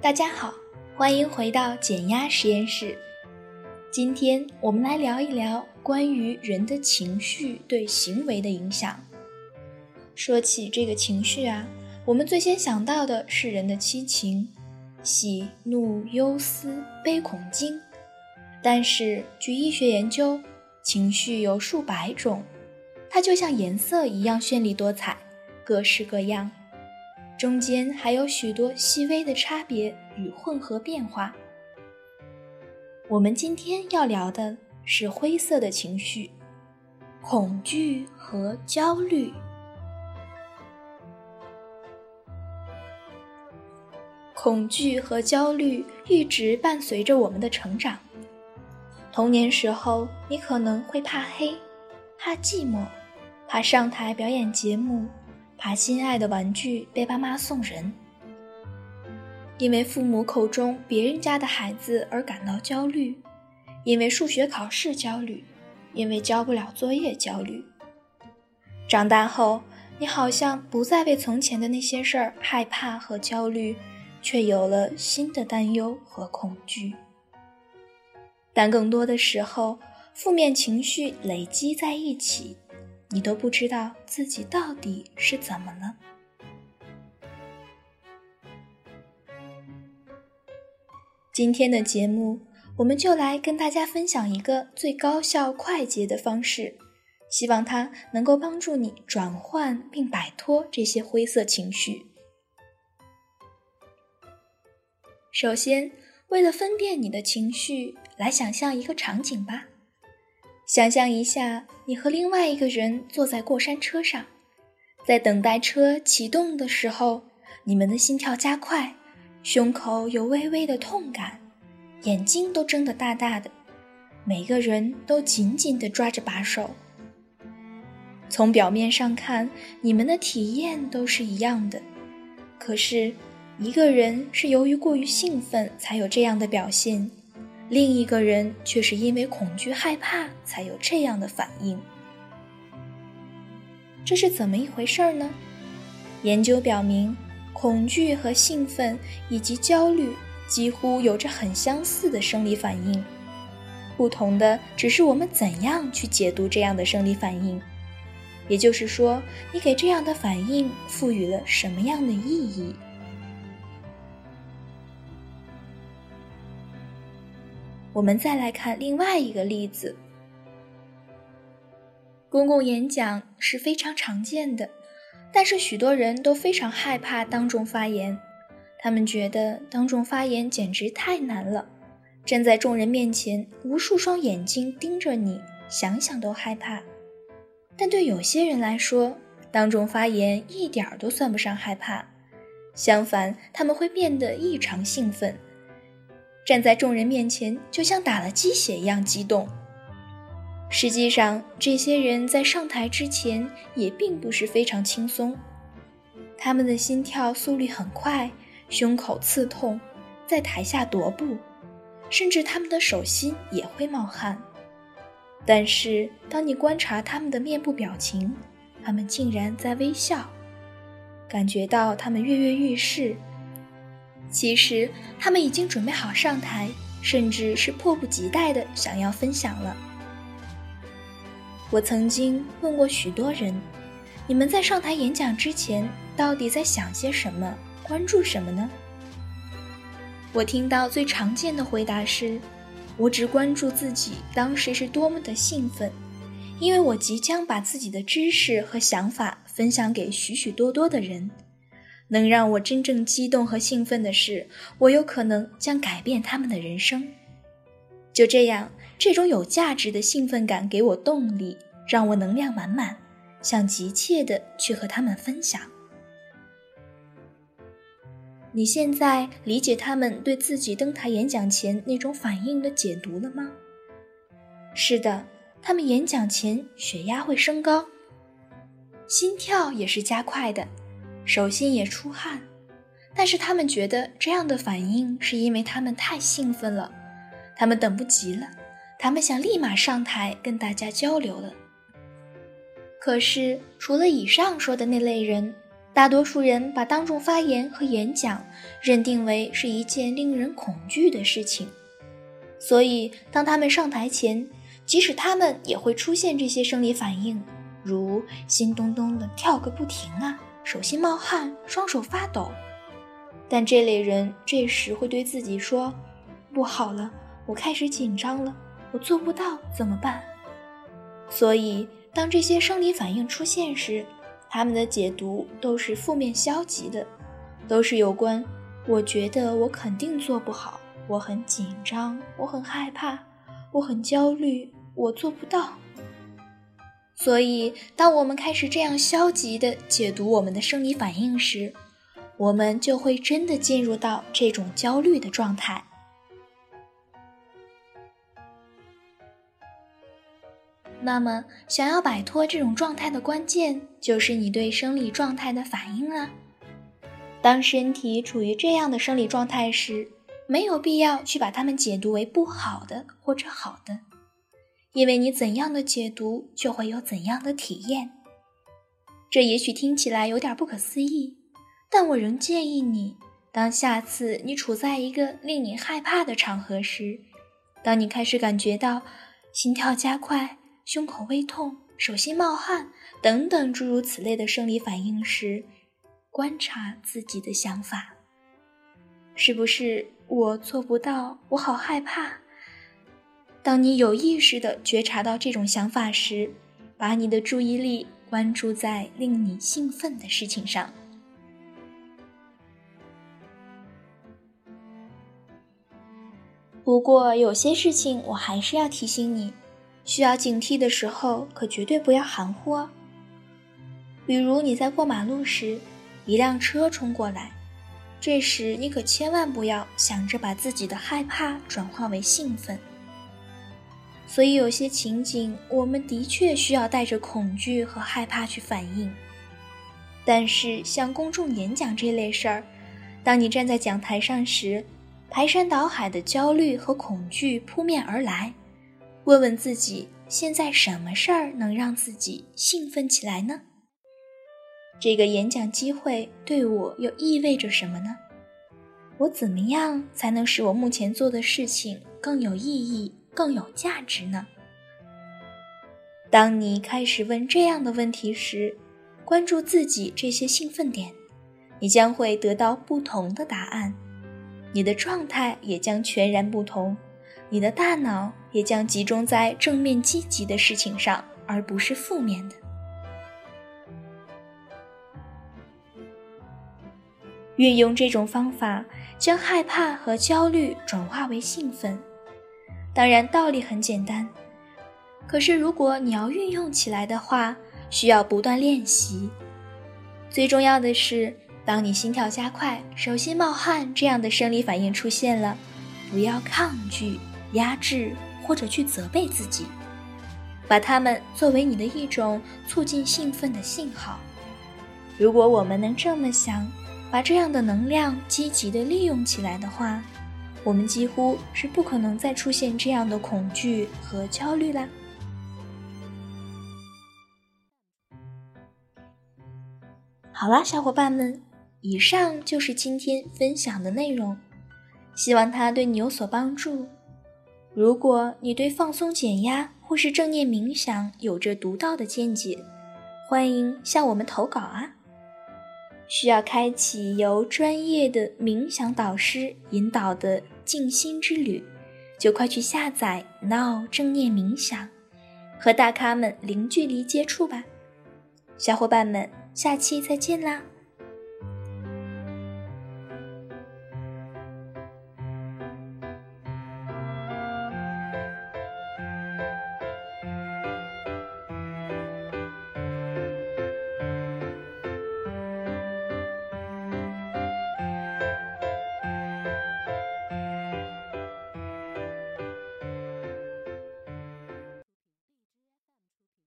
大家好，欢迎回到减压实验室。今天我们来聊一聊关于人的情绪对行为的影响。说起这个情绪啊，我们最先想到的是人的七情：喜、怒、忧、思、悲、恐、惊。但是据医学研究，情绪有数百种，它就像颜色一样绚丽多彩，各式各样。中间还有许多细微的差别与混合变化。我们今天要聊的是灰色的情绪——恐惧和焦虑。恐惧和焦虑一直伴随着我们的成长。童年时候，你可能会怕黑、怕寂寞、怕上台表演节目。怕心爱的玩具被爸妈送人，因为父母口中别人家的孩子而感到焦虑，因为数学考试焦虑，因为交不了作业焦虑。长大后，你好像不再为从前的那些事儿害怕和焦虑，却有了新的担忧和恐惧。但更多的时候，负面情绪累积在一起。你都不知道自己到底是怎么了。今天的节目，我们就来跟大家分享一个最高效快捷的方式，希望它能够帮助你转换并摆脱这些灰色情绪。首先，为了分辨你的情绪，来想象一个场景吧。想象一下，你和另外一个人坐在过山车上，在等待车启动的时候，你们的心跳加快，胸口有微微的痛感，眼睛都睁得大大的，每个人都紧紧地抓着把手。从表面上看，你们的体验都是一样的，可是，一个人是由于过于兴奋才有这样的表现。另一个人却是因为恐惧害怕才有这样的反应，这是怎么一回事呢？研究表明，恐惧和兴奋以及焦虑几乎有着很相似的生理反应，不同的只是我们怎样去解读这样的生理反应，也就是说，你给这样的反应赋予了什么样的意义。我们再来看另外一个例子。公共演讲是非常常见的，但是许多人都非常害怕当众发言。他们觉得当众发言简直太难了，站在众人面前，无数双眼睛盯着你，想想都害怕。但对有些人来说，当众发言一点儿都算不上害怕，相反，他们会变得异常兴奋。站在众人面前，就像打了鸡血一样激动。实际上，这些人在上台之前也并不是非常轻松，他们的心跳速率很快，胸口刺痛，在台下踱步，甚至他们的手心也会冒汗。但是，当你观察他们的面部表情，他们竟然在微笑，感觉到他们跃跃欲试。其实他们已经准备好上台，甚至是迫不及待的想要分享了。我曾经问过许多人：“你们在上台演讲之前，到底在想些什么，关注什么呢？”我听到最常见的回答是：“我只关注自己当时是多么的兴奋，因为我即将把自己的知识和想法分享给许许多多的人。”能让我真正激动和兴奋的是，我有可能将改变他们的人生。就这样，这种有价值的兴奋感给我动力，让我能量满满，想急切的去和他们分享。你现在理解他们对自己登台演讲前那种反应的解读了吗？是的，他们演讲前血压会升高，心跳也是加快的。手心也出汗，但是他们觉得这样的反应是因为他们太兴奋了，他们等不及了，他们想立马上台跟大家交流了，可是，除了以上说的那类人，大多数人把当众发言和演讲认定为是一件令人恐惧的事情，所以当他们上台前，即使他们也会出现这些生理反应，如心咚咚的跳个不停啊，手心冒汗，双手发抖。但这类人这时会对自己说：“不好了，我开始紧张了，我做不到，怎么办？”所以。当这些生理反应出现时，他们的解读都是负面消极的，都是有关“我觉得我肯定做不好，我很紧张，我很害怕，我很焦虑，我做不到”。所以，当我们开始这样消极的解读我们的生理反应时，我们就会真的进入到这种焦虑的状态。那么，想要摆脱这种状态的关键，就是你对生理状态的反应了。当身体处于这样的生理状态时，没有必要去把它们解读为不好的或者好的，因为你怎样的解读，就会有怎样的体验。这也许听起来有点不可思议，但我仍建议你，当下次你处在一个令你害怕的场合时，当你开始感觉到心跳加快，胸口微痛、手心冒汗等等诸如此类的生理反应时，观察自己的想法，是不是我做不到？我好害怕。当你有意识地觉察到这种想法时，把你的注意力关注在令你兴奋的事情上。不过，有些事情我还是要提醒你。需要警惕的时候，可绝对不要含糊哦。比如你在过马路时，一辆车冲过来，这时你可千万不要想着把自己的害怕转化为兴奋。所以有些情景，我们的确需要带着恐惧和害怕去反应。但是像公众演讲这类事儿，当你站在讲台上时，排山倒海的焦虑和恐惧扑面而来。问问自己，现在什么事儿能让自己兴奋起来呢？这个演讲机会对我又意味着什么呢？我怎么样才能使我目前做的事情更有意义、更有价值呢？当你开始问这样的问题时，关注自己这些兴奋点，你将会得到不同的答案，你的状态也将全然不同。你的大脑也将集中在正面积极的事情上，而不是负面的。运用这种方法，将害怕和焦虑转化为兴奋。当然，道理很简单，可是如果你要运用起来的话，需要不断练习。最重要的是，当你心跳加快、手心冒汗这样的生理反应出现了，不要抗拒。压制或者去责备自己，把它们作为你的一种促进兴奋的信号。如果我们能这么想，把这样的能量积极的利用起来的话，我们几乎是不可能再出现这样的恐惧和焦虑啦。好啦，小伙伴们，以上就是今天分享的内容，希望它对你有所帮助。如果你对放松、减压或是正念冥想有着独到的见解，欢迎向我们投稿啊！需要开启由专业的冥想导师引导的静心之旅，就快去下载 Now 正念冥想，和大咖们零距离接触吧！小伙伴们，下期再见啦！